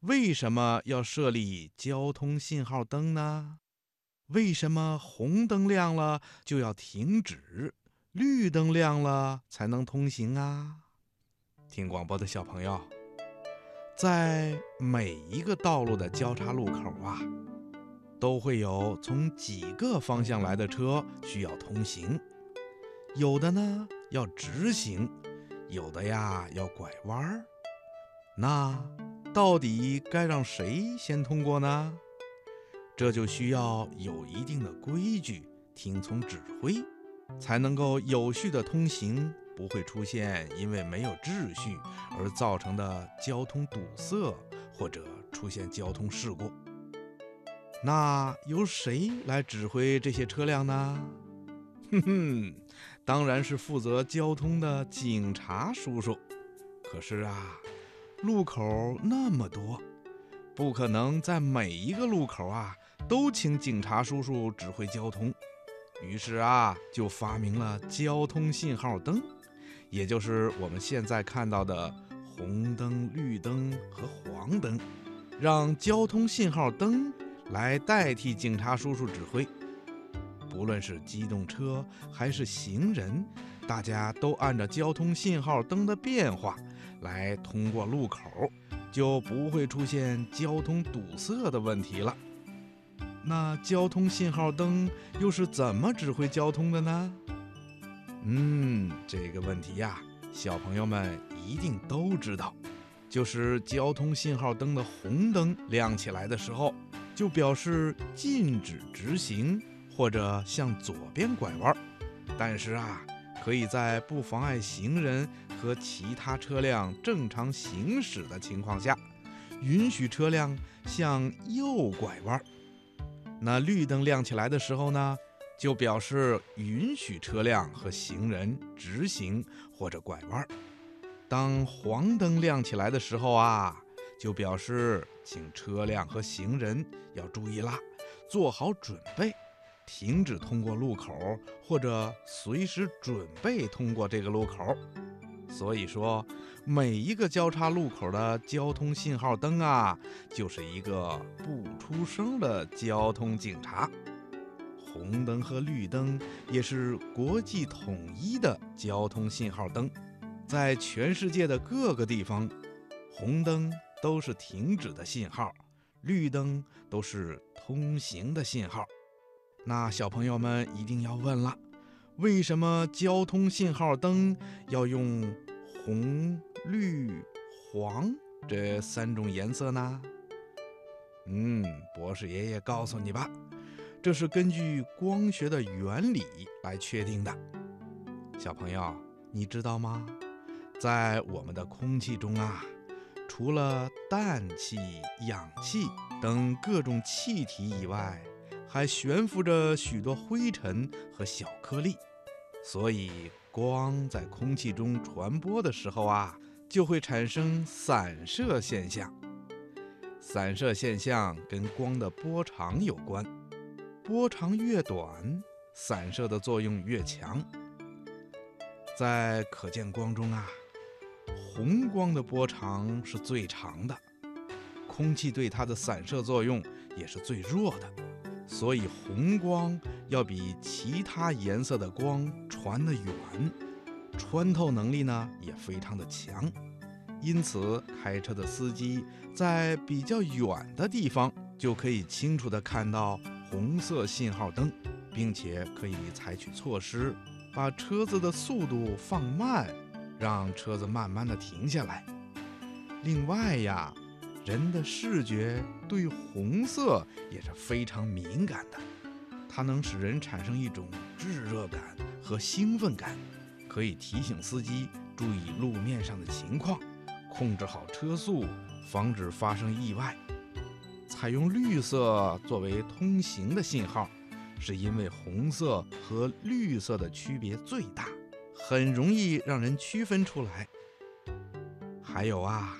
为什么要设立交通信号灯呢？为什么红灯亮了就要停止，绿灯亮了才能通行啊？听广播的小朋友，在每一个道路的交叉路口啊，都会有从几个方向来的车需要通行，有的呢要直行，有的呀要拐弯儿。那到底该让谁先通过呢？这就需要有一定的规矩，听从指挥，才能够有序的通行，不会出现因为没有秩序而造成的交通堵塞或者出现交通事故。那由谁来指挥这些车辆呢？哼哼，当然是负责交通的警察叔叔。可是啊。路口那么多，不可能在每一个路口啊都请警察叔叔指挥交通。于是啊，就发明了交通信号灯，也就是我们现在看到的红灯、绿灯和黄灯，让交通信号灯来代替警察叔叔指挥。不论是机动车还是行人，大家都按照交通信号灯的变化。来通过路口，就不会出现交通堵塞的问题了。那交通信号灯又是怎么指挥交通的呢？嗯，这个问题呀，小朋友们一定都知道，就是交通信号灯的红灯亮起来的时候，就表示禁止直行或者向左边拐弯。但是啊，可以在不妨碍行人。和其他车辆正常行驶的情况下，允许车辆向右拐弯。那绿灯亮起来的时候呢，就表示允许车辆和行人直行或者拐弯。当黄灯亮起来的时候啊，就表示请车辆和行人要注意啦，做好准备，停止通过路口，或者随时准备通过这个路口。所以说，每一个交叉路口的交通信号灯啊，就是一个不出声的交通警察。红灯和绿灯也是国际统一的交通信号灯，在全世界的各个地方，红灯都是停止的信号，绿灯都是通行的信号。那小朋友们一定要问了。为什么交通信号灯要用红、绿、黄这三种颜色呢？嗯，博士爷爷告诉你吧，这是根据光学的原理来确定的。小朋友，你知道吗？在我们的空气中啊，除了氮气、氧气等各种气体以外，还悬浮着许多灰尘和小颗粒。所以，光在空气中传播的时候啊，就会产生散射现象。散射现象跟光的波长有关，波长越短，散射的作用越强。在可见光中啊，红光的波长是最长的，空气对它的散射作用也是最弱的，所以红光要比其他颜色的光。传得远，穿透能力呢也非常的强，因此开车的司机在比较远的地方就可以清楚地看到红色信号灯，并且可以采取措施，把车子的速度放慢，让车子慢慢地停下来。另外呀，人的视觉对红色也是非常敏感的，它能使人产生一种炙热感。和兴奋感，可以提醒司机注意路面上的情况，控制好车速，防止发生意外。采用绿色作为通行的信号，是因为红色和绿色的区别最大，很容易让人区分出来。还有啊，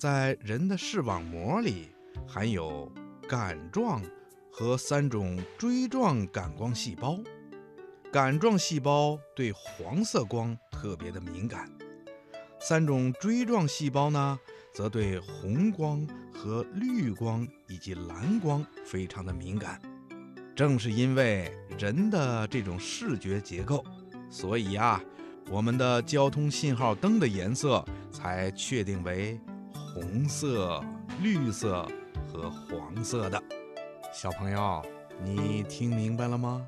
在人的视网膜里含有杆状和三种锥状感光细胞。杆状细胞对黄色光特别的敏感，三种锥状细胞呢，则对红光和绿光以及蓝光非常的敏感。正是因为人的这种视觉结构，所以呀，我们的交通信号灯的颜色才确定为红色、绿色和黄色的。小朋友，你听明白了吗？